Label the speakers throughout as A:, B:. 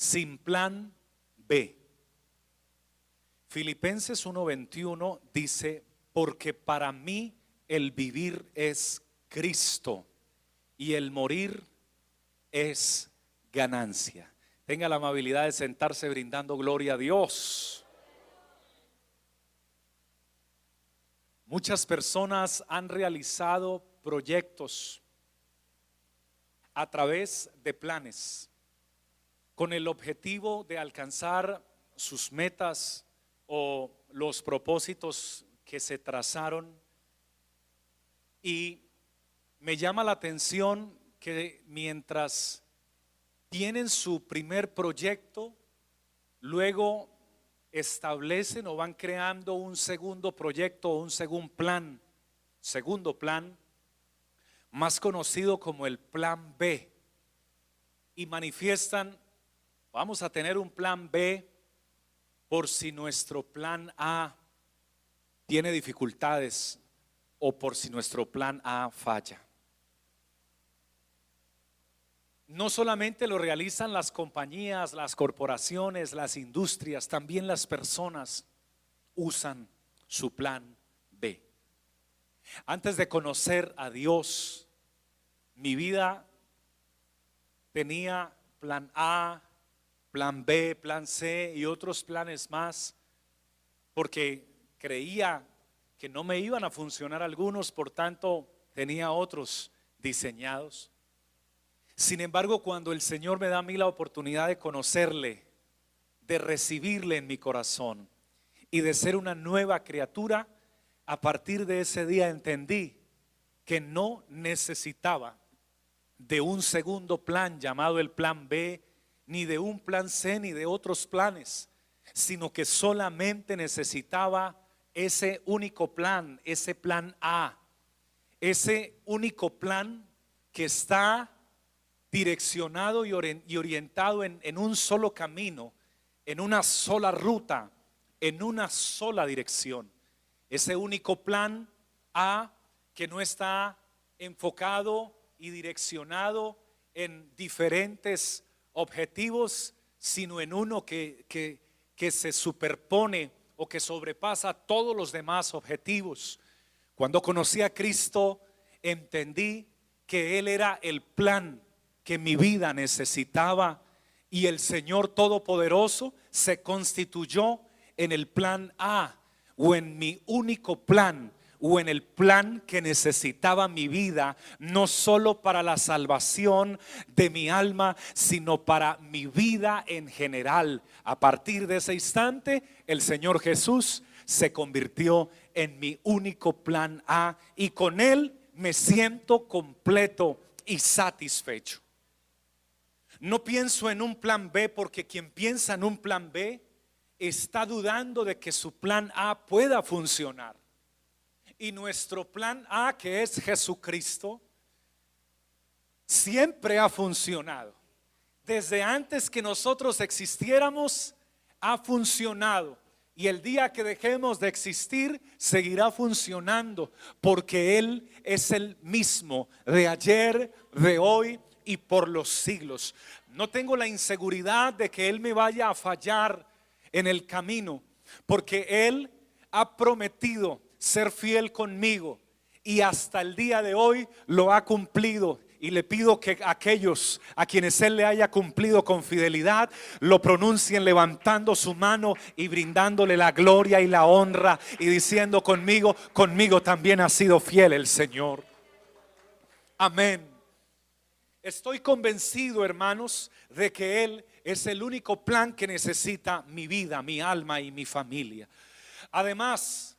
A: sin plan B. Filipenses 1:21 dice, porque para mí el vivir es Cristo y el morir es ganancia. Tenga la amabilidad de sentarse brindando gloria a Dios. Muchas personas han realizado proyectos a través de planes con el objetivo de alcanzar sus metas o los propósitos que se trazaron. Y me llama la atención que mientras tienen su primer proyecto, luego establecen o van creando un segundo proyecto o un segundo plan, segundo plan, más conocido como el plan B, y manifiestan, vamos a tener un plan B por si nuestro plan A tiene dificultades o por si nuestro plan A falla. No solamente lo realizan las compañías, las corporaciones, las industrias, también las personas usan su plan B. Antes de conocer a Dios, mi vida tenía plan A, plan B, plan C y otros planes más, porque creía que no me iban a funcionar algunos, por tanto tenía otros diseñados. Sin embargo, cuando el Señor me da a mí la oportunidad de conocerle, de recibirle en mi corazón y de ser una nueva criatura, a partir de ese día entendí que no necesitaba de un segundo plan llamado el plan B, ni de un plan C, ni de otros planes, sino que solamente necesitaba ese único plan, ese plan A, ese único plan que está direccionado y orientado en, un solo camino, en una sola ruta, en una sola dirección. Ese único plan A que no está enfocado y direccionado en diferentes objetivos, sino en uno que, que, que se superpone o que sobrepasa todos los demás objetivos. Cuando conocí a Cristo, entendí que Él era el plan que mi vida necesitaba y el Señor Todopoderoso se constituyó en el plan A o en mi único plan o en el plan que necesitaba mi vida, no solo para la salvación de mi alma, sino para mi vida en general. A partir de ese instante, el Señor Jesús se convirtió en mi único plan A y con él me siento completo y satisfecho. No pienso en un plan B porque quien piensa en un plan B está dudando de que su plan A pueda funcionar. Y nuestro plan A, que es Jesucristo, siempre ha funcionado. Desde antes que nosotros existiéramos, ha funcionado. Y el día que dejemos de existir, seguirá funcionando, porque Él es el mismo de ayer, de hoy y por los siglos. No tengo la inseguridad de que Él me vaya a fallar en el camino, porque Él ha prometido ser fiel conmigo y hasta el día de hoy lo ha cumplido. Y le pido que aquellos a quienes Él le haya cumplido con fidelidad lo pronuncien levantando su mano y brindándole la gloria y la honra y diciendo conmigo, conmigo también ha sido fiel el Señor. Amén. Estoy convencido, hermanos, de que Él es el único plan que necesita mi vida, mi alma y mi familia. Además,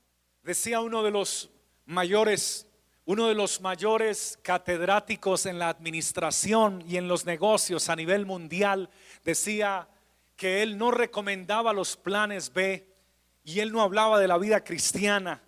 A: decía uno de los mayores, uno de los mayores catedráticos en la administración y en los negocios a nivel mundial, decía que él no recomendaba los planes B y él no hablaba de la vida cristiana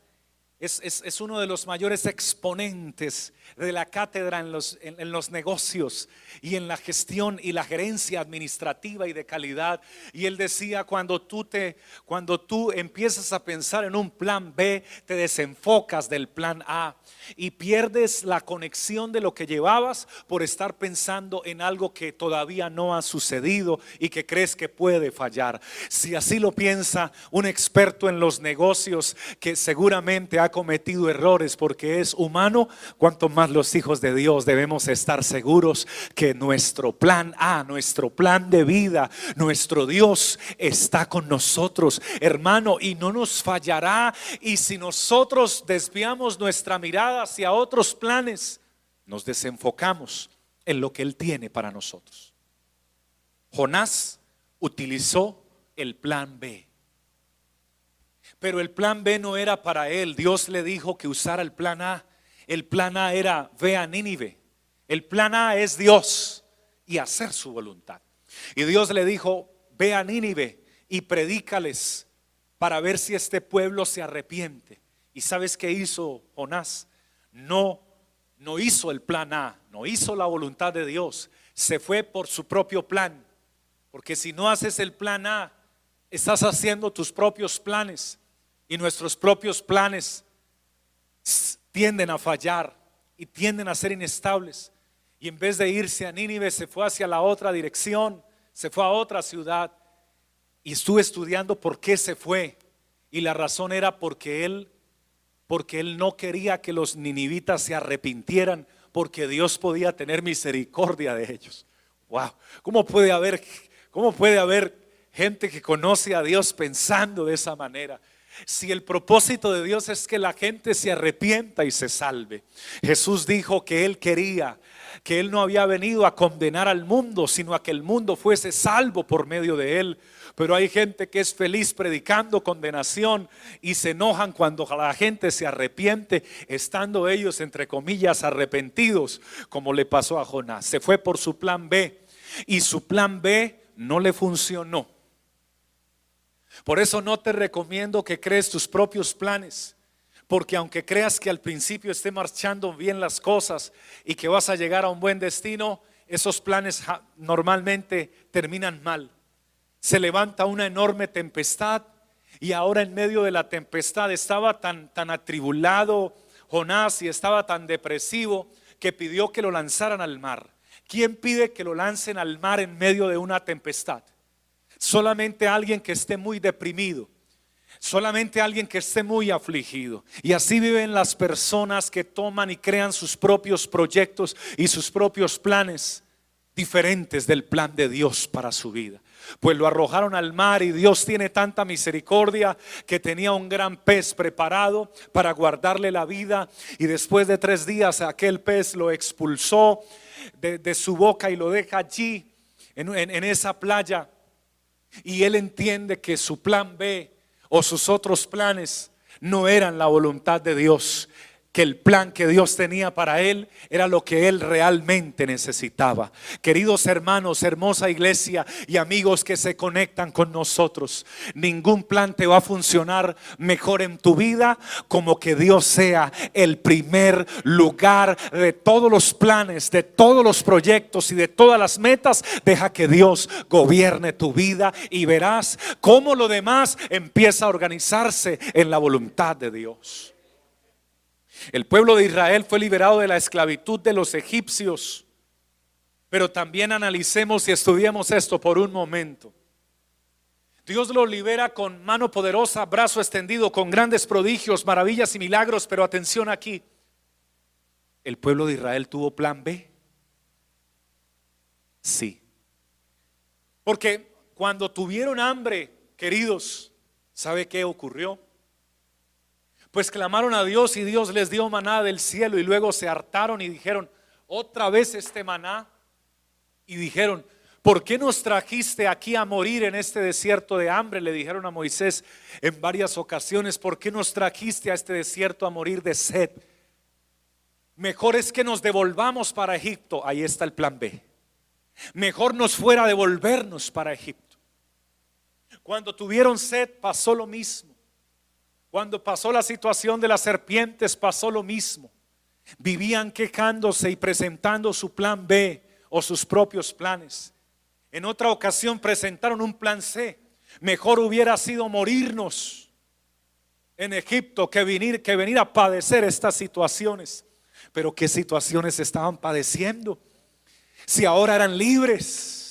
A: es, uno de los mayores exponentes de la cátedra en los, en, los, negocios y en la gestión y la gerencia administrativa y de calidad. Y él decía, cuando tú, te, cuando tú empiezas a pensar en un plan B, te desenfocas del plan A y pierdes la conexión de lo que llevabas por estar pensando en algo que todavía no ha sucedido y que crees que puede fallar. Si así lo piensa un experto en los negocios que seguramente ha cometido errores porque es humano, cuanto más los hijos de Dios debemos estar seguros que nuestro plan A, nuestro plan de vida, nuestro Dios está con nosotros, hermano, y no nos fallará. Y si nosotros desviamos nuestra mirada hacia otros planes, nos desenfocamos en lo que Él tiene para nosotros. Jonás utilizó el plan B. Pero el plan B no era para él. Dios le dijo que usara el plan A. El plan A era ve a Nínive. El plan A es Dios y hacer su voluntad. Y Dios le dijo, ve a Nínive y predícales para ver si este pueblo se arrepiente. ¿Y sabes qué hizo Jonás? No, no hizo el plan A, no hizo la voluntad de Dios. Se fue por su propio plan. Porque si no haces el plan A, estás haciendo tus propios planes y nuestros propios planes tienden a fallar y tienden a ser inestables. Y en vez de irse a Nínive, se fue hacia la otra dirección, se fue a otra ciudad. Y estuve estudiando por qué se fue. Y la razón era porque él, porque él no quería que los ninivitas se arrepintieran, porque Dios podía tener misericordia de ellos. Wow, ¿cómo puede haber, cómo puede haber gente que conoce a Dios pensando de esa manera? Si el propósito de Dios es que la gente se arrepienta y se salve. Jesús dijo que Él quería, que Él no había venido a condenar al mundo, sino a que el mundo fuese salvo por medio de Él. Pero hay gente que es feliz predicando condenación y se enojan cuando la gente se arrepiente, estando ellos, entre comillas, arrepentidos, como le pasó a Jonás. Se fue por su plan B y su plan B no le funcionó. Por eso no te recomiendo que crees tus propios planes, porque aunque creas que al principio esté marchando bien las cosas y que vas a llegar a un buen destino, esos planes normalmente terminan mal. Se levanta una enorme tempestad y ahora en medio de la tempestad estaba tan, tan atribulado Jonás y estaba tan depresivo que pidió que lo lanzaran al mar. ¿Quién pide que lo lancen al mar en medio de una tempestad? Solamente alguien que esté muy deprimido, solamente alguien que esté muy afligido. Y así viven las personas que toman y crean sus propios proyectos y sus propios planes diferentes del plan de Dios para su vida. Pues lo arrojaron al mar y Dios tiene tanta misericordia que tenía un gran pez preparado para guardarle la vida y después de tres días aquel pez lo expulsó de, su boca y lo deja allí en esa playa y él entiende que su plan B o sus otros planes no eran la voluntad de Dios, que el plan que Dios tenía para él era lo que él realmente necesitaba. Queridos hermanos, hermosa iglesia y amigos que se conectan con nosotros, ningún plan te va a funcionar mejor en tu vida como que Dios sea el primer lugar de todos los planes, de todos los proyectos y de todas las metas. Deja que Dios gobierne tu vida y verás cómo lo demás empieza a organizarse en la voluntad de Dios. El pueblo de Israel fue liberado de la esclavitud de los egipcios. Pero también analicemos y estudiemos esto por un momento. Dios lo libera con mano poderosa, brazo extendido, con grandes prodigios, maravillas y milagros. Pero atención aquí, ¿el pueblo de Israel tuvo plan B? Sí. Porque cuando tuvieron hambre, queridos, ¿sabe qué ocurrió? Pues clamaron a Dios y Dios les dio maná del cielo y luego se hartaron y dijeron, otra vez este maná. Y dijeron, ¿por qué nos trajiste aquí a morir en este desierto de hambre? Le dijeron a Moisés en varias ocasiones, ¿por qué nos trajiste a este desierto a morir de sed? Mejor es que nos devolvamos para Egipto. Ahí está el plan B. Mejor nos fuera devolvernos para Egipto. Cuando tuvieron sed pasó lo mismo. Cuando pasó la situación de las serpientes, pasó lo mismo. Vivían quejándose y presentando su plan B o sus propios planes. En otra ocasión presentaron un plan C. Mejor hubiera sido morirnos en Egipto que venir, que venir a padecer estas situaciones. Pero ¿qué situaciones estaban padeciendo? Si ahora eran libres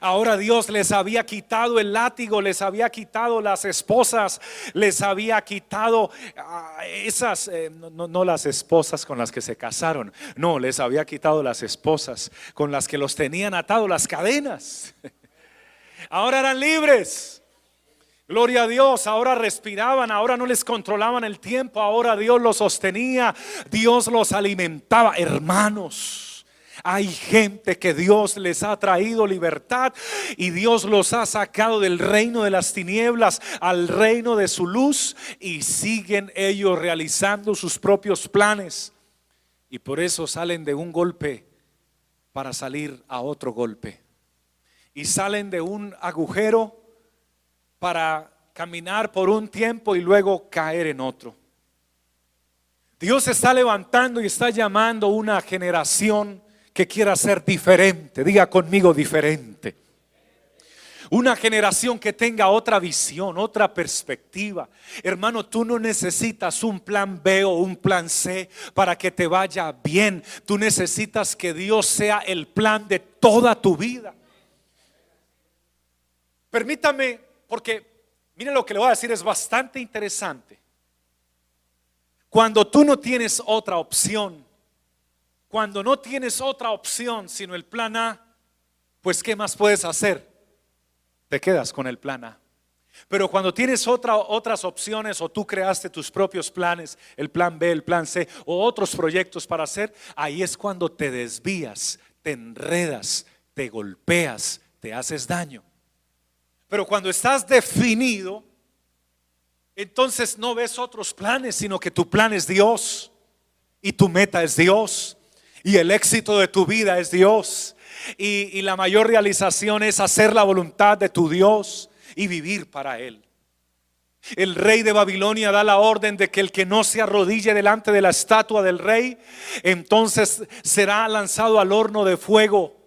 A: Ahora Dios les había quitado el látigo, les había quitado las esposas, les había quitado ah, esas, eh, no, no las esposas con las que se casaron, no, les había quitado las esposas con las que los tenían atados las cadenas. Ahora eran libres. Gloria a Dios, ahora respiraban, ahora no les controlaban el tiempo, ahora Dios los sostenía, Dios los alimentaba. Hermanos, hay gente que Dios les ha traído libertad y Dios los ha sacado del reino de las tinieblas al reino de su luz y siguen ellos realizando sus propios planes. Y por eso salen de un golpe para salir a otro golpe. Y salen de un agujero para caminar por un tiempo y luego caer en otro. Dios está levantando y está llamando una generación que quiera ser diferente. Diga conmigo diferente. Una generación que tenga otra visión, otra perspectiva. Hermano, tú no necesitas un plan B o un plan C para que te vaya bien. Tú necesitas que Dios sea el plan de toda tu vida. Permítame, porque mire lo que le voy a decir, es bastante interesante. Cuando tú no tienes otra opción, cuando no tienes otra opción sino el plan A, pues ¿qué más puedes hacer? Te quedas con el plan A. Pero cuando tienes otra, otras opciones o tú creaste tus propios planes, el plan B, el plan C o otros proyectos para hacer, ahí es cuando te desvías, te enredas, te golpeas, te haces daño. Pero cuando estás definido, entonces no ves otros planes, sino que tu plan es Dios y tu meta es Dios y el éxito de tu vida es Dios. Y, la mayor realización es hacer la voluntad de tu Dios y vivir para Él. El rey de Babilonia da la orden de que el que no se arrodille delante de la estatua del rey, entonces será lanzado al horno de fuego.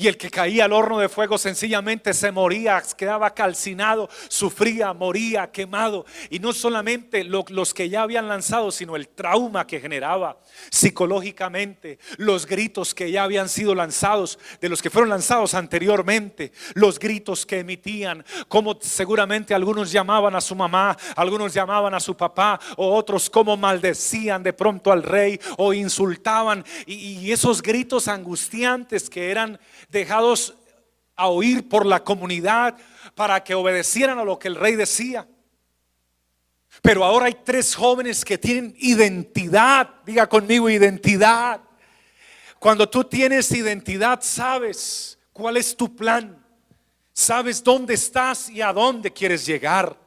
A: Y el que caía al horno de fuego sencillamente se moría, quedaba calcinado, sufría, moría, quemado. Y no solamente los que ya habían lanzado, sino el trauma que generaba psicológicamente, los gritos que ya habían sido lanzados, de los que fueron lanzados anteriormente, los gritos que emitían, como seguramente algunos llamaban a su mamá, algunos llamaban a su papá, o otros como maldecían de pronto al rey o insultaban. Y, y esos gritos angustiantes que eran dejados a oír por la comunidad para que obedecieran a lo que el rey decía. Pero ahora hay tres jóvenes que tienen identidad. Diga conmigo identidad. Cuando tú tienes identidad, sabes cuál es tu plan. Sabes dónde estás y a dónde quieres llegar.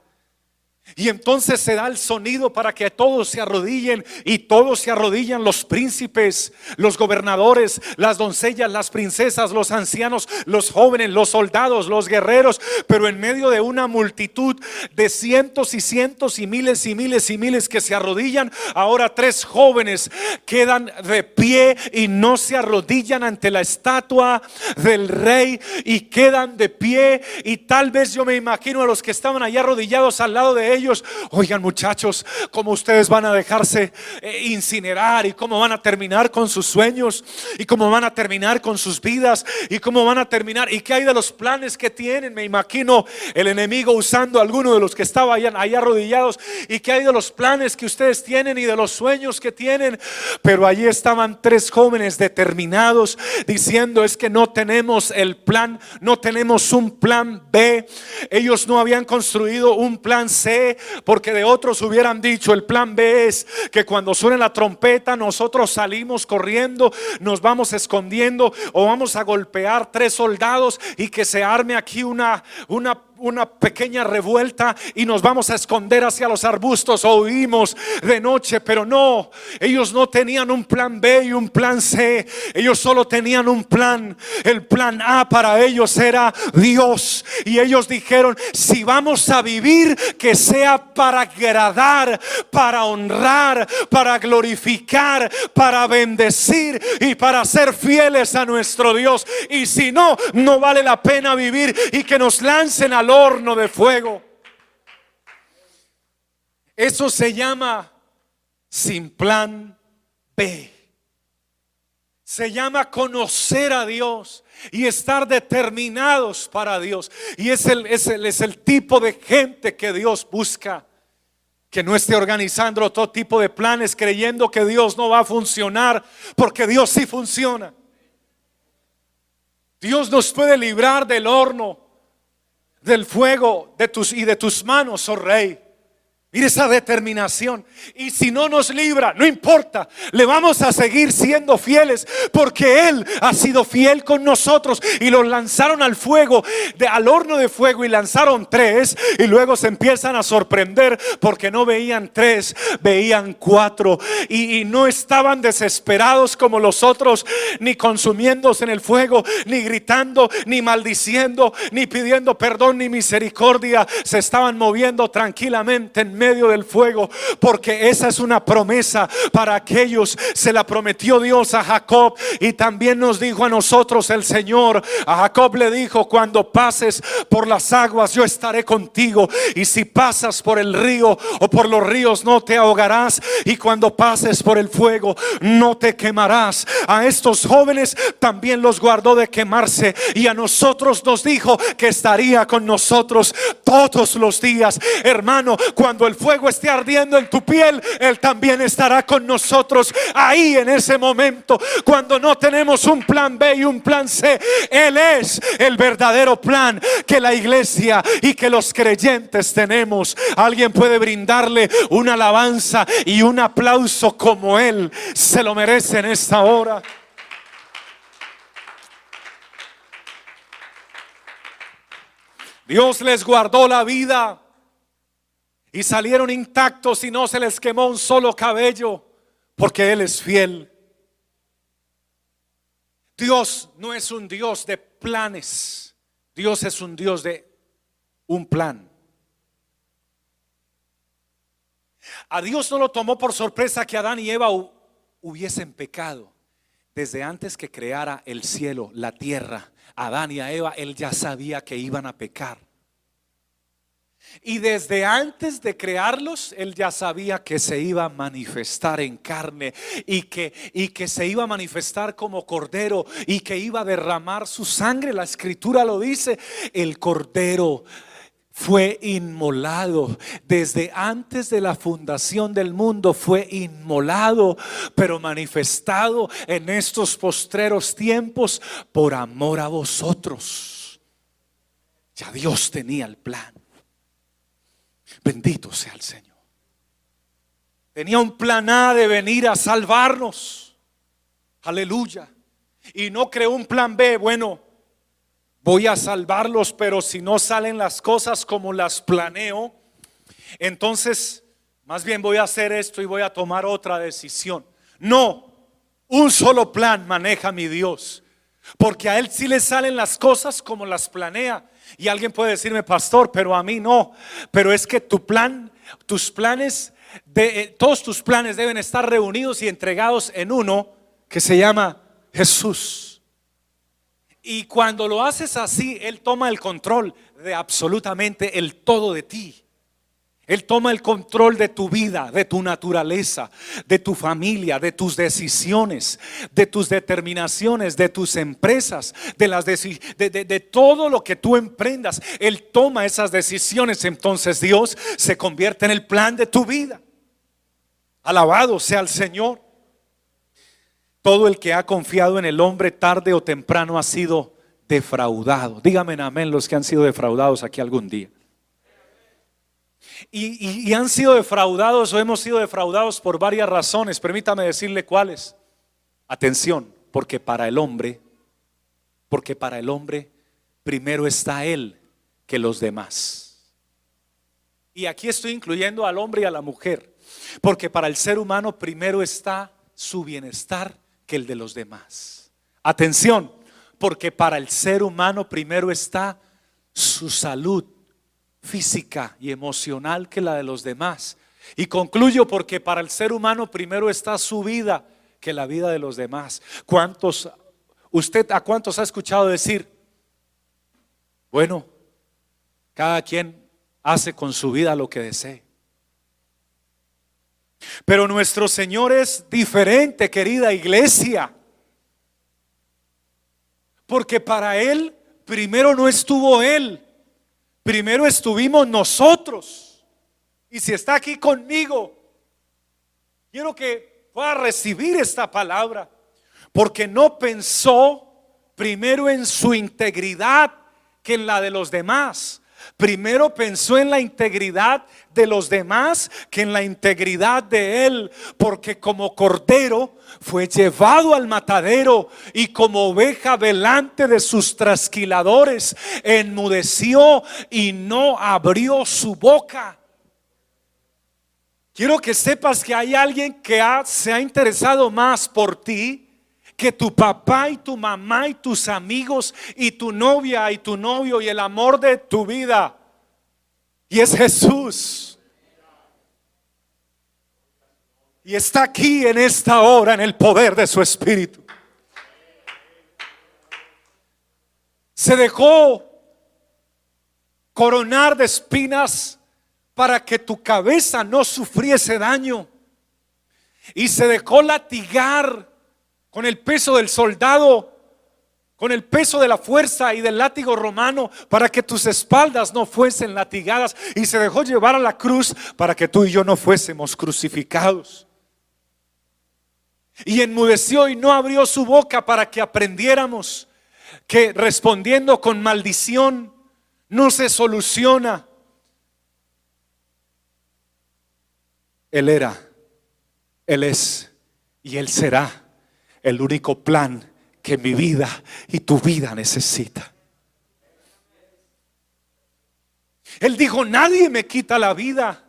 A: Y entonces se da el sonido para que todos se arrodillen y todos se arrodillan los príncipes, los gobernadores, las doncellas, las princesas, los ancianos, los jóvenes, los soldados, los guerreros, pero en medio de una multitud de cientos y cientos y miles y miles y miles que se arrodillan, ahora tres jóvenes quedan de pie y no se arrodillan ante la estatua del rey y quedan de pie. Y tal vez yo me imagino a los que estaban allá arrodillados al lado de ellos, oigan muchachos, cómo ustedes van a dejarse eh, incinerar y cómo van a terminar con sus sueños y cómo van a terminar con sus vidas y cómo van a terminar y qué hay de los planes que tienen. Me imagino el enemigo usando a alguno de los que estaban allá, allá arrodillados y qué hay de los planes que ustedes tienen y de los sueños que tienen. Pero allí estaban tres jóvenes determinados diciendo es que no tenemos el plan, no tenemos un plan B. Ellos no habían construido un plan C porque de otros hubieran dicho, el plan B es que cuando suene la trompeta nosotros salimos corriendo, nos vamos escondiendo o vamos a golpear tres soldados y que se arme aquí una, una una pequeña revuelta y nos vamos a esconder hacia los arbustos o huimos de noche, pero no, ellos no tenían un plan B y un plan C, ellos solo tenían un plan. El plan A para ellos era Dios y ellos dijeron, si vamos a vivir, que sea para agradar, para honrar, para glorificar, para bendecir y para ser fieles a nuestro Dios. Y si no, no vale la pena vivir y que nos lancen al horno de fuego. Eso se llama sin plan B. Se llama conocer a Dios y estar determinados para Dios. Y es el, es el, es el tipo de gente que Dios busca. Que no esté organizando todo tipo de planes creyendo que Dios no va a funcionar, porque Dios sí funciona. Dios nos puede librar del horno, del fuego de tus y de tus manos, oh rey. Mire esa determinación. Y si no nos libra, no importa, le vamos a seguir siendo fieles porque Él ha sido fiel con nosotros. Y los lanzaron al fuego, de, al horno de fuego y lanzaron tres. Y luego se empiezan a sorprender porque no veían tres, veían cuatro. Y, y no estaban desesperados como los otros, ni consumiéndose en el fuego, ni gritando, ni maldiciendo, ni pidiendo perdón, ni misericordia. Se estaban moviendo tranquilamente en medio del fuego, porque esa es una promesa para aquellos. Se la prometió Dios a Jacob y también nos dijo a nosotros el Señor. A Jacob le dijo, cuando pases por las aguas, yo estaré contigo. Y si pasas por el río o por los ríos, no te ahogarás. Y cuando pases por el fuego, no te quemarás. A estos jóvenes también los guardó de quemarse. Y a nosotros nos dijo que estaría con nosotros todos los días. Hermano, cuando el fuego esté ardiendo en tu piel, Él también estará con nosotros ahí en ese momento. Cuando no tenemos un plan B y un plan C, Él es el verdadero plan que la iglesia y que los creyentes tenemos. Alguien puede brindarle una alabanza y un aplauso como Él se lo merece en esta hora. Dios les guardó la vida y salieron intactos y no se les quemó un solo cabello, porque Él es fiel. Dios no es un Dios de planes, Dios es un Dios de un plan. A Dios no lo tomó por sorpresa que Adán y Eva hubiesen pecado. Desde antes que creara el cielo, la tierra, Adán y a Eva, Él ya sabía que iban a pecar. Y desde antes de crearlos, él ya sabía que se iba a manifestar en carne y que, y que se iba a manifestar como cordero y que iba a derramar su sangre. La escritura lo dice, el cordero fue inmolado. Desde antes de la fundación del mundo fue inmolado, pero manifestado en estos postreros tiempos por amor a vosotros. Ya Dios tenía el plan. Bendito sea el Señor. Tenía un plan A de venir a salvarnos. Aleluya. Y no creó un plan B. Bueno, voy a salvarlos, pero si no salen las cosas como las planeo, entonces más bien voy a hacer esto y voy a tomar otra decisión. No, un solo plan maneja mi Dios. Porque a Él sí le salen las cosas como las planea. Y alguien puede decirme, pastor, pero a mí no. Pero es que tu plan, tus planes, de, eh, todos tus planes deben estar reunidos y entregados en uno que se llama Jesús. Y cuando lo haces así, Él toma el control de absolutamente el todo de ti. Él toma el control de tu vida, de tu naturaleza, de tu familia, de tus decisiones, de tus determinaciones, de tus empresas, de, las de, todo lo que tú emprendas. Él toma esas decisiones. Entonces Dios se convierte en el plan de tu vida. Alabado sea el Señor. Todo el que ha confiado en el hombre tarde o temprano ha sido defraudado. Dígame amén los que han sido defraudados aquí algún día y, han sido defraudados o hemos sido defraudados por varias razones. Permítame decirle cuáles. Atención, porque para el hombre, porque para el hombre primero está Él que los demás. Y aquí estoy incluyendo al hombre y a la mujer, porque para el ser humano primero está su bienestar que el de los demás. Atención, porque para el ser humano primero está su salud física y emocional que la de los demás. Y concluyo porque para el ser humano primero está su vida que la vida de los demás. ¿Cuántos, usted a cuántos ha escuchado decir, bueno, cada quien hace con su vida lo que desee? Pero nuestro Señor es diferente, querida iglesia. Porque para Él primero no estuvo Él, primero estuvimos nosotros. Y si está aquí conmigo, quiero que pueda recibir esta palabra, porque no pensó primero en su integridad que en la de los demás. Primero pensó en la integridad de los demás que en la integridad de él, porque como cordero fue llevado al matadero y como oveja delante de sus trasquiladores, enmudeció y no abrió su boca. Quiero que sepas que hay alguien que se ha interesado más por ti que tu papá y tu mamá y tus amigos y tu novia y tu novio y el amor de tu vida. Y es Jesús. Y está aquí en esta hora en el poder de su espíritu. Se dejó coronar de espinas para que tu cabeza no sufriese daño. Y se dejó latigar con el peso del soldado, con el peso de la fuerza y del látigo romano, para que tus espaldas no fuesen latigadas. Y se dejó llevar a la cruz para que tú y yo no fuésemos crucificados. Y enmudeció y no abrió su boca para que aprendiéramos que respondiendo con maldición no se soluciona. Él era, Él es y Él será el único plan que mi vida y tu vida necesita. Él dijo, nadie me quita la vida.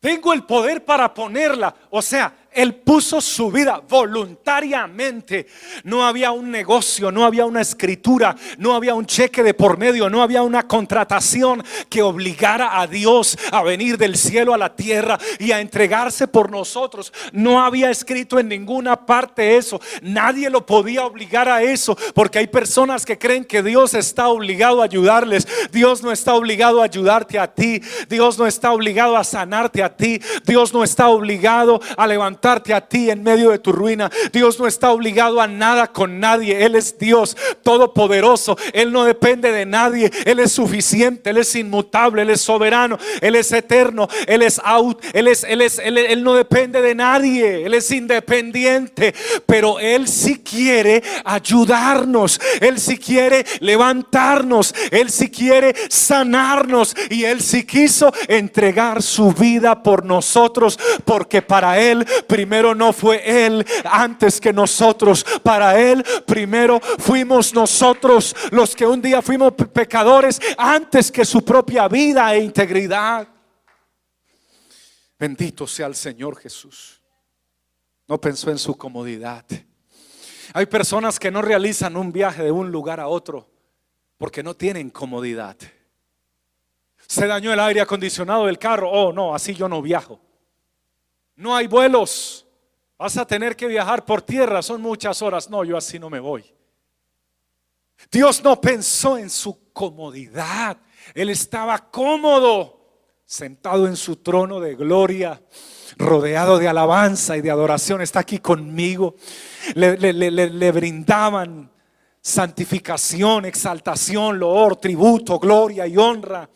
A: Tengo el poder para ponerla. O sea, él puso su vida voluntariamente. No había un negocio, no había una escritura, no había un cheque de por medio, no había una contratación que obligara a Dios a venir del cielo a la tierra y a entregarse por nosotros. No había escrito en ninguna parte eso. Nadie lo podía obligar a eso porque hay personas que creen que Dios está obligado a ayudarles. Dios no está obligado a ayudarte a ti. Dios no está obligado a sanarte a ti. Dios no está obligado a levantar a ti en medio de tu ruina. Dios no está obligado a nada con nadie. Él es Dios todopoderoso. Él no depende de nadie. Él es suficiente. Él es inmutable. Él es soberano. Él es eterno. Él es out. Él es, él es, él no depende de nadie. Él es independiente. Pero Él sí quiere ayudarnos. Él sí quiere levantarnos. Él sí quiere sanarnos. Y Él sí quiso entregar su vida por nosotros. Porque para Él primero no fue Él antes que nosotros. Para Él primero fuimos nosotros los que un día fuimos pecadores antes que su propia vida e integridad. Bendito sea el Señor Jesús. No pensó en su comodidad. Hay personas que no realizan un viaje de un lugar a otro porque no tienen comodidad. Se dañó el aire acondicionado del carro. Oh, no, así yo no viajo. No hay vuelos. Vas a tener que viajar por tierra. Son muchas horas. No, yo así no me voy. Dios no pensó en su comodidad. Él estaba cómodo, sentado en su trono de gloria, rodeado de alabanza y de adoración. Está aquí conmigo. Le, brindaban santificación, exaltación, loor, tributo, gloria y honra.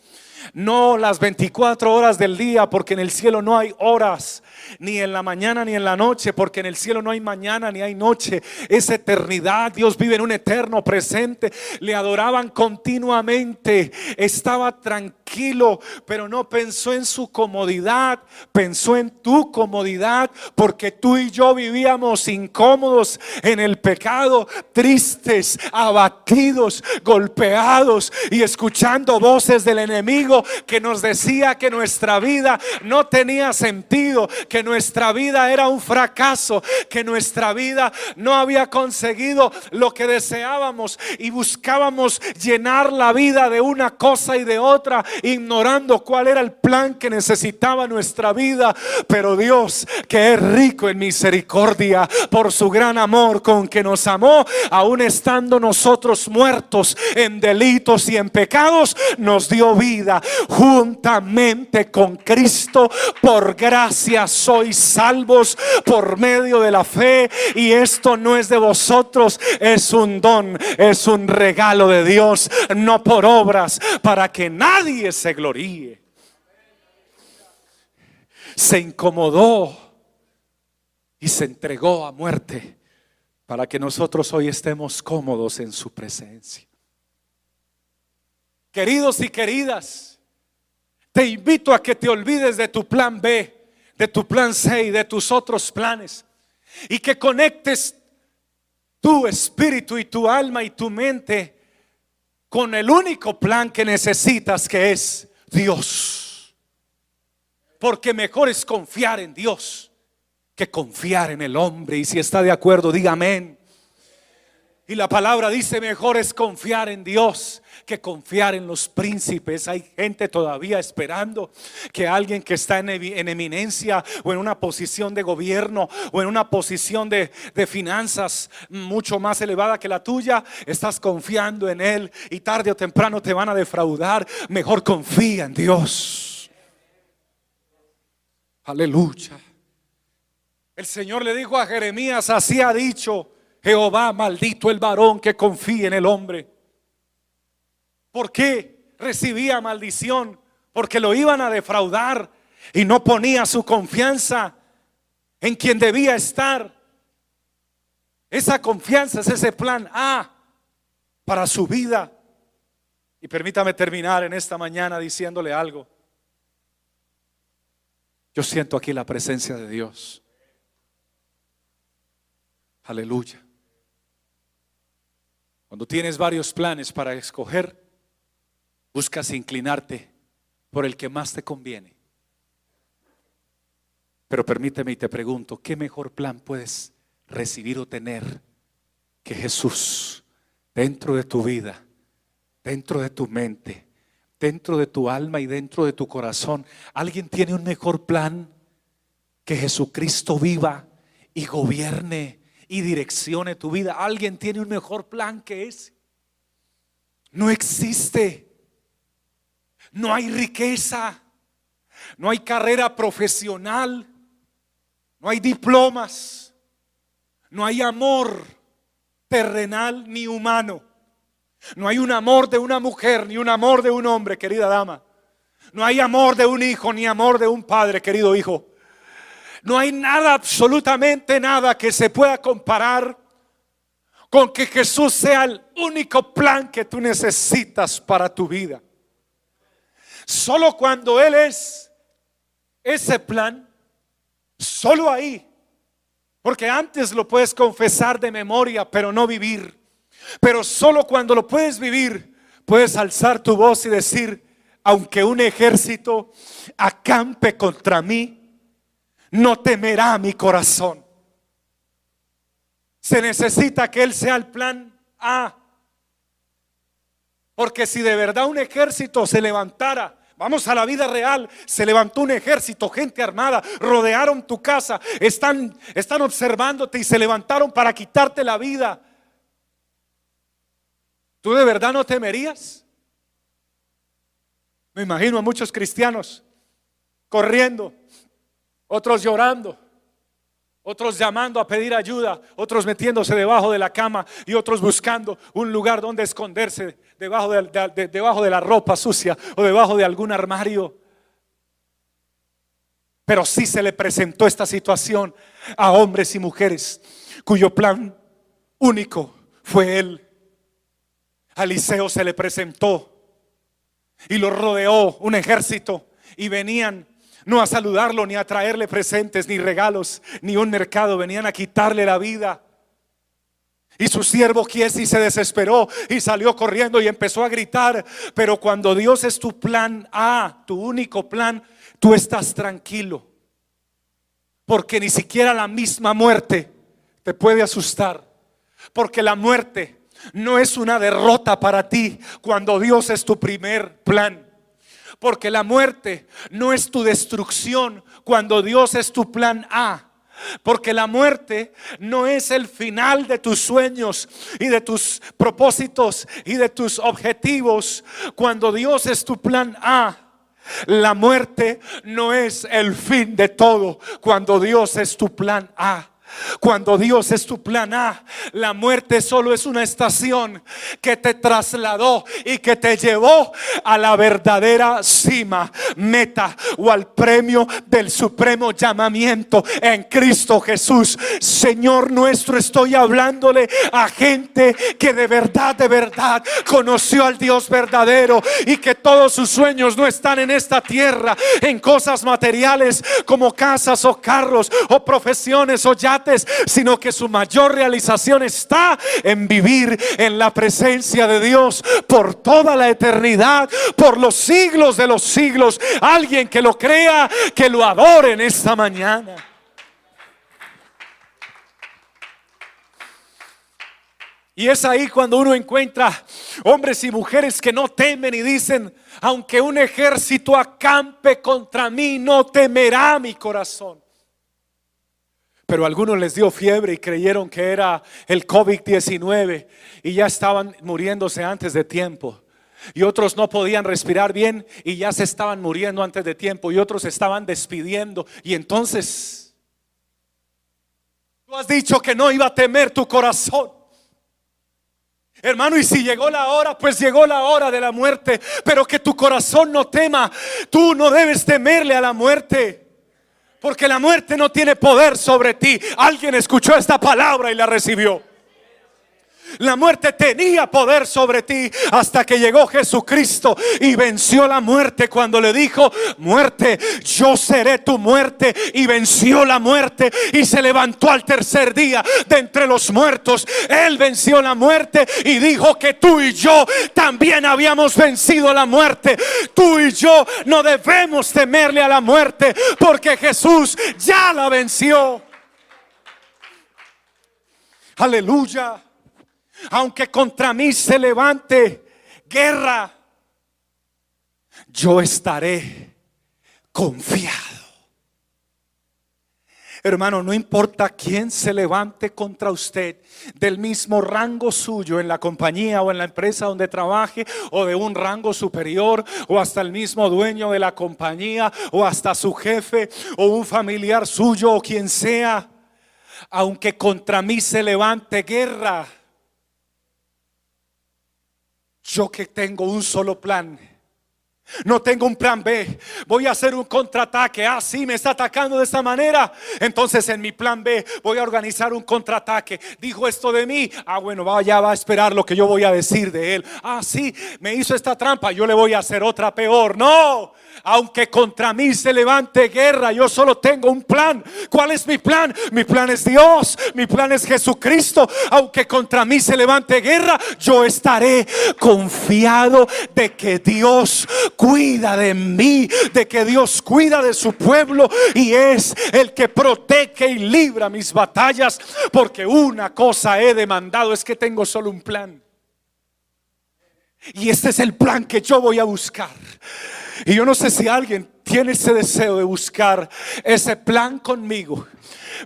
A: No las 24 horas del día, porque en el cielo no hay horas, ni en la mañana ni en la noche, porque en el cielo no hay mañana ni hay noche. Es eternidad. Dios vive en un eterno presente. Le adoraban continuamente. Estaba tranquilo, pero no pensó en su comodidad, pensó en tu comodidad, porque tú y yo vivíamos incómodos en el pecado, tristes, abatidos, golpeados y escuchando voces del enemigo que nos decía que nuestra vida no tenía sentido, que nuestra vida era un fracaso, que nuestra vida no había conseguido lo que deseábamos y buscábamos llenar la vida de una cosa y de otra, ignorando cuál era el plan que necesitaba nuestra vida. Pero Dios, que es rico en misericordia por su gran amor con que nos amó, aún estando nosotros muertos en delitos y en pecados, nos dio vida juntamente con Cristo. Por gracia sois salvos por medio de la fe. Y esto no es de vosotros, es un don, es un regalo de Dios, no por obras, para que nadie se gloríe. Se incomodó y se entregó a muerte para que nosotros hoy estemos cómodos en su presencia. Queridos y queridas, te invito a que te olvides de tu plan B, de tu plan C y de tus otros planes y que conectes tu espíritu y tu alma y tu mente con el único plan que necesitas que es Dios. Porque mejor es confiar en Dios que confiar en el hombre. Y si está de acuerdo, diga amén. Y la palabra dice, mejor es confiar en Dios que confiar en los príncipes. Hay gente todavía esperando que alguien que está en, eminencia o en una posición de gobierno o en una posición de, de finanzas mucho más elevada que la tuya, estás confiando en Él y tarde o temprano te van a defraudar. Mejor confía en Dios. Aleluya. El Señor le dijo a Jeremías, así ha dicho Jehová, maldito el varón que confía en el hombre. ¿Por qué recibía maldición? Porque lo iban a defraudar y no ponía su confianza en quien debía estar. Esa confianza es ese plan A para su vida. Y permítame terminar en esta mañana diciéndole algo. Yo siento aquí la presencia de Dios. Aleluya. Cuando tienes varios planes para escoger, buscas inclinarte por el que más te conviene. Pero permíteme y te pregunto, ¿qué mejor plan puedes recibir o tener que Jesús dentro de tu vida, dentro de tu mente, dentro de tu alma y dentro de tu corazón? ¿Alguien tiene un mejor plan que Jesucristo viva y gobierne y direccione tu vida. Alguien tiene un mejor plan que ese. No existe. No hay riqueza. No hay carrera profesional. No hay diplomas. No hay amor terrenal ni humano. No hay un amor de una mujer ni un amor de un hombre, querida dama. No hay amor de un hijo ni amor de un padre, querido hijo. No hay nada, absolutamente nada que se pueda comparar con que Jesús sea el único plan que tú necesitas para tu vida. Solo cuando Él es ese plan, solo ahí. Porque antes lo puedes confesar de memoria, pero no vivir. Pero solo cuando lo puedes vivir, puedes alzar tu voz y decir, aunque un ejército acampe contra mí, no temerá mi corazón. Se necesita que Él sea el plan A. Porque si de verdad un ejército se levantara, vamos a la vida real, se levantó un ejército, gente armada, rodearon tu casa, están, están observándote y se levantaron para quitarte la vida. ¿Tú de verdad no temerías? Me imagino a muchos cristianos corriendo otros llorando, Otros llamando a pedir ayuda, otros metiéndose debajo de la cama y otros buscando un lugar donde esconderse debajo de, la ropa sucia o debajo de algún armario. Pero sí se le presentó esta situación a hombres y mujeres cuyo plan único fue él. A Eliseo se le presentó y lo rodeó un ejército y venían no a saludarlo, ni a traerle presentes, ni regalos, ni un mercado, venían a quitarle la vida. Y su siervo Kiesi se desesperó y salió corriendo y empezó a gritar. Pero cuando Dios es tu plan A, tu único plan, tú estás tranquilo. Porque ni siquiera la misma muerte te puede asustar. Porque la muerte no es una derrota para ti cuando Dios es tu primer plan. Porque la muerte no es tu destrucción cuando Dios es tu plan A. Porque la muerte no es el final de tus sueños y de tus propósitos y de tus objetivos cuando Dios es tu plan A. La muerte no es el fin de todo cuando Dios es tu plan A. Cuando Dios es tu plan A, la muerte solo es una estación que te trasladó y que te llevó a la verdadera cima, meta o al premio del supremo llamamiento en Cristo Jesús. Señor nuestro, estoy hablándole a gente que de verdad, de verdad conoció al Dios verdadero y que todos sus sueños no están en esta tierra, en cosas materiales como casas o carros o profesiones o yates sino que su mayor realización está en vivir en la presencia de Dios por toda la eternidad, por los siglos de los siglos. Alguien que lo crea, que lo adore en esta mañana. Y es ahí cuando uno encuentra hombres y mujeres que no temen y dicen, aunque un ejército acampe contra mí, no temerá mi corazón. Pero algunos les dio fiebre y creyeron que era el COVID-19 y ya estaban muriéndose antes de tiempo. Y otros no podían respirar bien y ya se estaban muriendo antes de tiempo. Y otros estaban despidiendo. Y entonces, tú has dicho que no iba a temer tu corazón. Hermano, y si llegó la hora, pues llegó la hora de la muerte. Pero que tu corazón no tema. Tú no debes temerle a la muerte. Porque la muerte no tiene poder sobre ti. Alguien escuchó esta palabra y la recibió. La muerte tenía poder sobre ti hasta que llegó Jesucristo y venció la muerte cuando le dijo, muerte, yo seré tu muerte. Y venció la muerte y se levantó al tercer día de entre los muertos. Él venció la muerte y dijo que tú y yo también habíamos vencido la muerte. Tú y yo no debemos temerle a la muerte porque Jesús ya la venció. Aleluya aunque contra mí se levante guerra, yo estaré confiado. Hermano, no importa quién se levante contra usted del mismo rango suyo en la compañía o en la empresa donde trabaje o de un rango superior o hasta el mismo dueño de la compañía o hasta su jefe o un familiar suyo o quien sea, aunque contra mí se levante guerra, yo que tengo un solo plan. No tengo un plan B. Voy a hacer un contraataque. Ah, sí, me está atacando de esta manera. Entonces en mi plan B voy a organizar un contraataque. Dijo esto de mí. Ah, bueno, vaya, va a esperar lo que yo voy a decir de él. Ah, sí, me hizo esta trampa. Yo le voy a hacer otra peor. No, aunque contra mí se levante guerra, yo solo tengo un plan. ¿Cuál es mi plan? Mi plan es Dios, mi plan es Jesucristo. Aunque contra mí se levante guerra, yo estaré confiado de que Dios cuida de mí, de que Dios cuida de su pueblo y es el que protege y libra mis batallas. Porque una cosa he demandado es que tengo solo un plan. Y este es el plan que yo voy a buscar. Y yo no sé si alguien tiene ese deseo de buscar ese plan conmigo.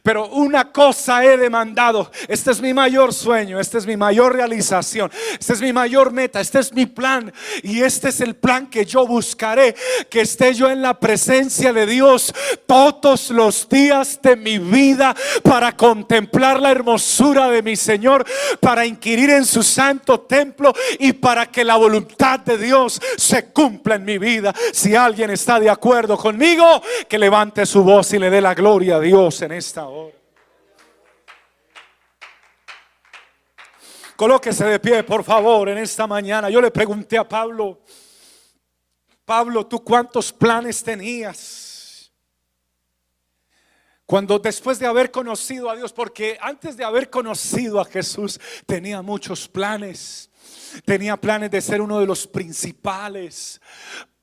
A: Pero una cosa he demandado. Este es mi mayor sueño, esta es mi mayor realización, esta es mi mayor meta, este es mi plan. Y este es el plan que yo buscaré, que esté yo en la presencia de Dios todos los días de mi vida para contemplar la hermosura de mi Señor, para inquirir en su santo templo y para que la voluntad de Dios se cumpla en mi vida. Si alguien está de acuerdo conmigo, que levante su voz y le dé la gloria a Dios en esta hora. Colóquese de pie, por favor, en esta mañana. Yo le pregunté a Pablo, Pablo, ¿tú cuántos planes tenías? Cuando después de haber conocido a Dios, porque antes de haber conocido a Jesús tenía muchos planes. Tenía planes de ser uno de los principales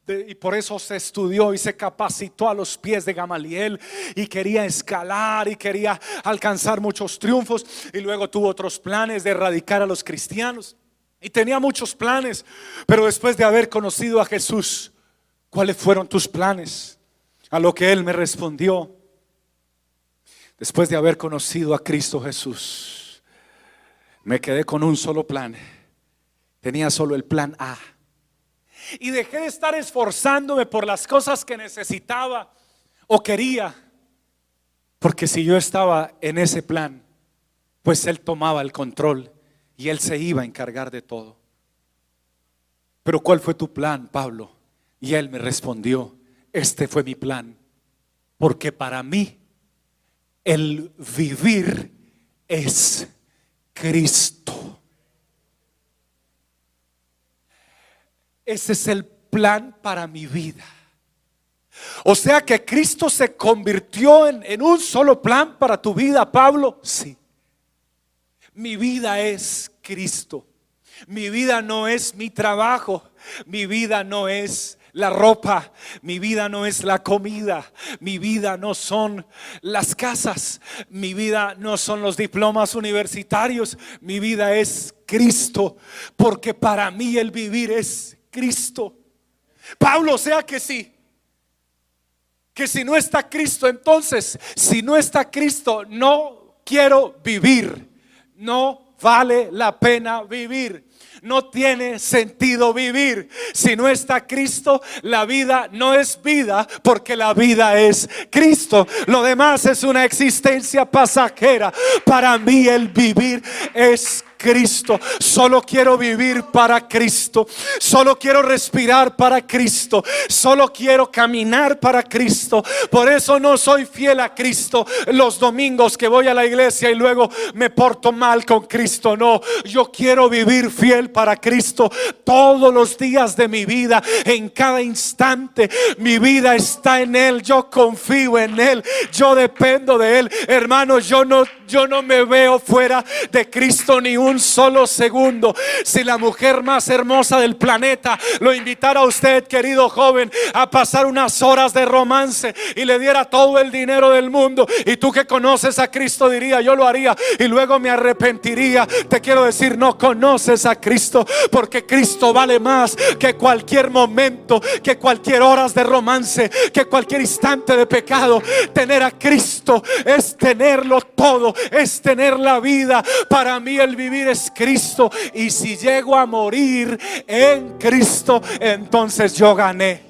A: y por eso se estudió y se capacitó a los pies de Gamaliel y quería escalar y quería alcanzar muchos triunfos y luego tuvo otros planes de erradicar a los cristianos y tenía muchos planes, pero después de haber conocido a Jesús, ¿cuáles fueron tus planes? A lo que él me respondió, después de haber conocido a Cristo Jesús, me quedé con un solo plan. Tenía solo el plan A y dejé de estar esforzándome por las cosas que necesitaba o quería. Porque si yo estaba en ese plan, pues Él tomaba el control y Él se iba a encargar de todo. Pero ¿cuál fue tu plan, Pablo? Y Él me respondió, este fue mi plan. Porque para mí el vivir es Cristo. Ese es el plan para mi vida. O sea que Cristo se convirtió en, en, un solo plan para tu vida, Pablo. Sí. Mi vida es Cristo. Mi vida no es mi trabajo. Mi vida no es la ropa, mi vida no es la comida, mi vida no son las casas, mi vida no son los diplomas universitarios, mi vida es Cristo, porque para mí el vivir es Cristo. Pablo, sea que sí. Que si no está Cristo, entonces, si no está Cristo, no quiero vivir. No vale la pena vivir. No tiene sentido vivir. Si no está Cristo, la vida no es vida porque la vida es Cristo. Lo demás es una existencia pasajera. Para mí el vivir es Cristo. Solo quiero vivir para Cristo. Solo quiero respirar para Cristo. Solo quiero caminar para Cristo. Por eso no soy fiel a Cristo los domingos que voy a la iglesia y luego me porto mal con Cristo. No, yo quiero vivir fiel para Cristo todos los días de mi vida. En cada instante mi vida está en Él. Yo confío en Él. Yo dependo de Él. Hermano, yo no, yo no me veo fuera de Cristo ni un solo segundo. Si la mujer más hermosa del planeta lo invitara a usted, querido joven, a pasar unas horas de romance y le diera todo el dinero del mundo, y tú que conoces a Cristo diría, yo lo haría y luego me arrepentiría. Te quiero decir, no conoces a Cristo porque Cristo vale más que cualquier momento, que cualquier horas de romance, que cualquier instante de pecado. Tener a Cristo es tenerlo todo, es tener la vida. Para mí el vivir es Cristo. Y si llego a morir en Cristo, entonces yo gané.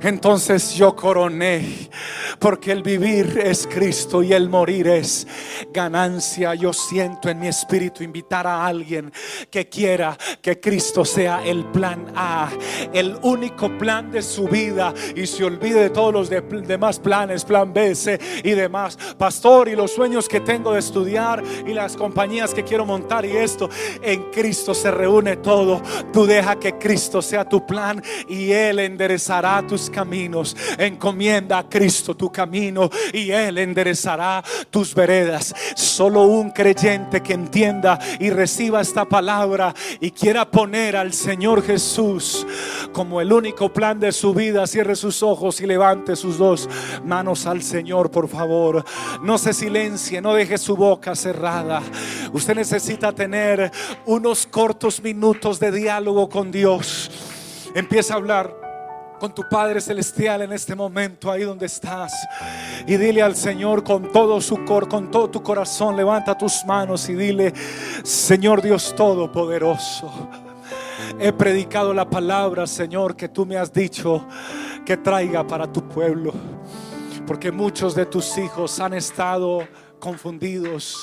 A: Entonces yo coroné, porque el vivir es Cristo y el morir es ganancia. Yo siento en mi espíritu invitar a alguien que quiera que Cristo sea el plan A, el único plan de su vida y se olvide de todos los demás planes, plan B, C y demás. Pastor, y los sueños que tengo de estudiar y las compañías que quiero montar y esto, en Cristo se reúne todo. Tú deja que Cristo sea tu plan y Él enderezará tus caminos. Encomienda a Cristo tu camino y Él enderezará tus veredas. Solo un creyente que entienda y reciba esta palabra y quiera poner al Señor Jesús como el único plan de su vida, cierre sus ojos y levante sus dos manos al Señor, por favor. No se silencie, no deje su boca cerrada. Usted necesita tener unos cortos minutos de diálogo con Dios. Empieza a hablar con tu Padre Celestial en este momento, ahí donde estás. Y dile al Señor con todo su cor, con todo tu corazón, levanta tus manos y dile, Señor Dios Todopoderoso. He predicado la palabra, Señor, que tú me has dicho que traiga para tu pueblo. Porque muchos de tus hijos han estado confundidos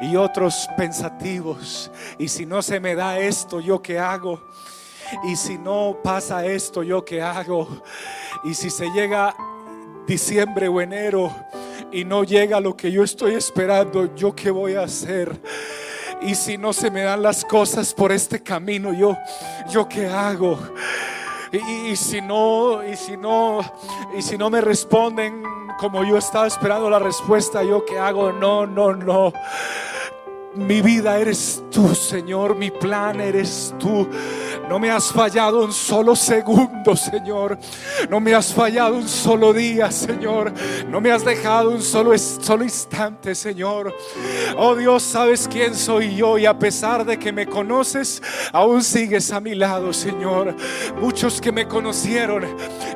A: y otros pensativos. Y si no se me da esto, ¿yo qué hago? Y si no pasa esto, ¿yo qué hago? Y si se llega diciembre o enero y no llega lo que yo estoy esperando, ¿yo qué voy a hacer? Y si no se me dan las cosas por este camino, yo, yo qué hago? Y, si no, y si no, y si no me responden como yo estaba esperando la respuesta, yo qué hago? No, no, no. Mi vida eres tú, Señor. Mi plan eres tú. No me has fallado un solo segundo, Señor. No me has fallado un solo día, Señor. No me has dejado un solo, solo instante, Señor. Oh Dios, sabes quién soy yo y a pesar de que me conoces, aún sigues a mi lado, Señor. Muchos que me conocieron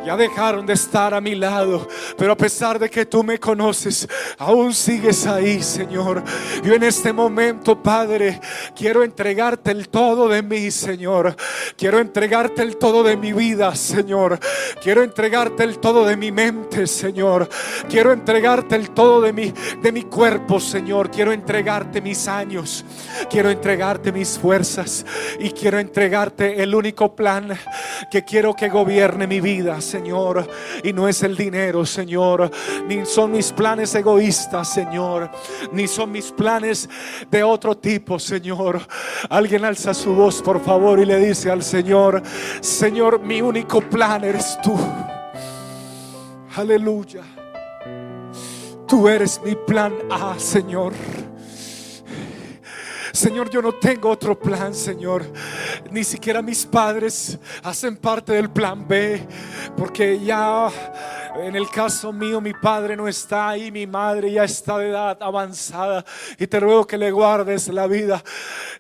A: ya dejaron de estar a mi lado, pero a pesar de que tú me conoces, aún sigues ahí, Señor. Yo en este momento, Padre, quiero entregarte el todo de mí, Señor. Quiero entregarte el todo de mi vida, Señor. Quiero entregarte el todo de mi mente, Señor. Quiero entregarte el todo de mi, de mi cuerpo, Señor. Quiero entregarte mis años. Quiero entregarte mis fuerzas. Y quiero entregarte el único plan que quiero que gobierne mi vida, Señor. Y no es el dinero, Señor. Ni son mis planes egoístas, Señor. Ni son mis planes de otro tipo, Señor. Alguien alza su voz, por favor, y le dice al Señor, Señor, mi único plan eres tú. Aleluya. Tú eres mi plan A, Señor. Señor, yo no tengo otro plan, Señor. Ni siquiera mis padres hacen parte del plan B, porque ya en el caso mío mi padre no está ahí, mi madre ya está de edad avanzada y te ruego que le guardes la vida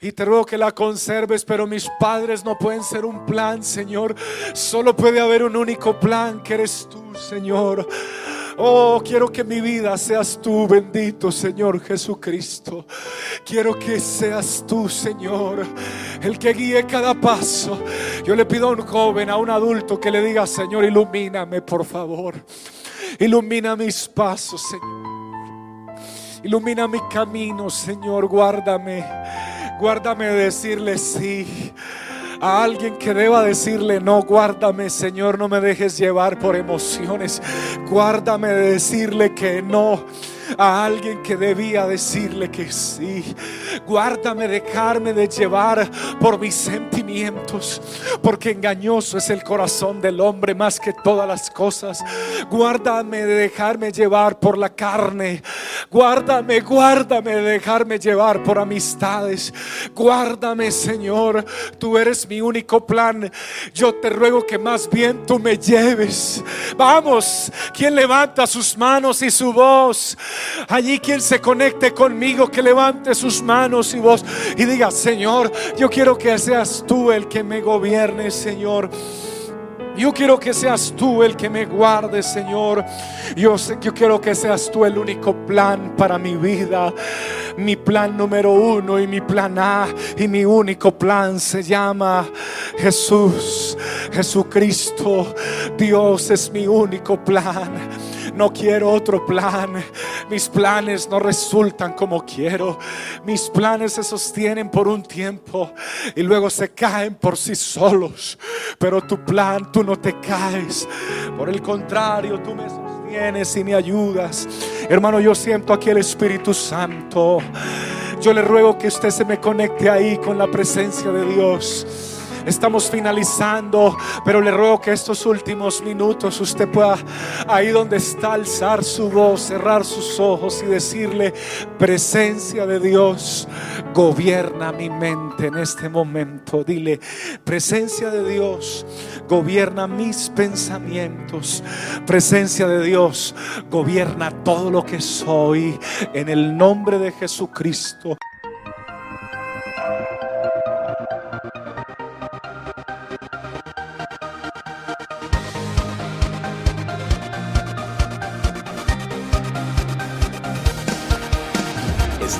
A: y te ruego que la conserves, pero mis padres no pueden ser un plan, Señor. Solo puede haber un único plan que eres tú, Señor. Oh, quiero que mi vida seas tú, bendito Señor Jesucristo. Quiero que seas tú, Señor, el que guíe cada paso. Yo le pido a un joven, a un adulto, que le diga, Señor, ilumíname, por favor. Ilumina mis pasos, Señor. Ilumina mi camino, Señor. Guárdame. Guárdame de decirle sí a alguien que deba decirle, no, guárdame Señor, no me dejes llevar por emociones, guárdame de decirle que no a alguien que debía decirle que sí. Guárdame dejarme de llevar por mis sentimientos, porque engañoso es el corazón del hombre más que todas las cosas. Guárdame de dejarme llevar por la carne. Guárdame, guárdame de dejarme llevar por amistades. Guárdame, Señor. Tú eres mi único plan. Yo te ruego que más bien tú me lleves. Vamos, quien levanta sus manos y su voz. Allí quien se conecte conmigo, que levante sus manos y voz y diga, Señor, yo quiero que seas tú el que me gobierne, Señor. Yo quiero que seas tú el que me guarde, Señor. Yo, sé, yo quiero que seas tú el único plan para mi vida. Mi plan número uno y mi plan A y mi único plan se llama Jesús, Jesucristo. Dios es mi único plan. No quiero otro plan. Mis planes no resultan como quiero. Mis planes se sostienen por un tiempo y luego se caen por sí solos. Pero tu plan, tú no te caes. Por el contrario, tú me sostienes y me ayudas. Hermano, yo siento aquí el Espíritu Santo. Yo le ruego que usted se me conecte ahí con la presencia de Dios. Estamos finalizando, pero le ruego que estos últimos minutos usted pueda, ahí donde está, alzar su voz, cerrar sus ojos y decirle, presencia de Dios, gobierna mi mente en este momento. Dile, presencia de Dios, gobierna mis pensamientos. Presencia de Dios, gobierna todo lo que soy en el nombre de Jesucristo.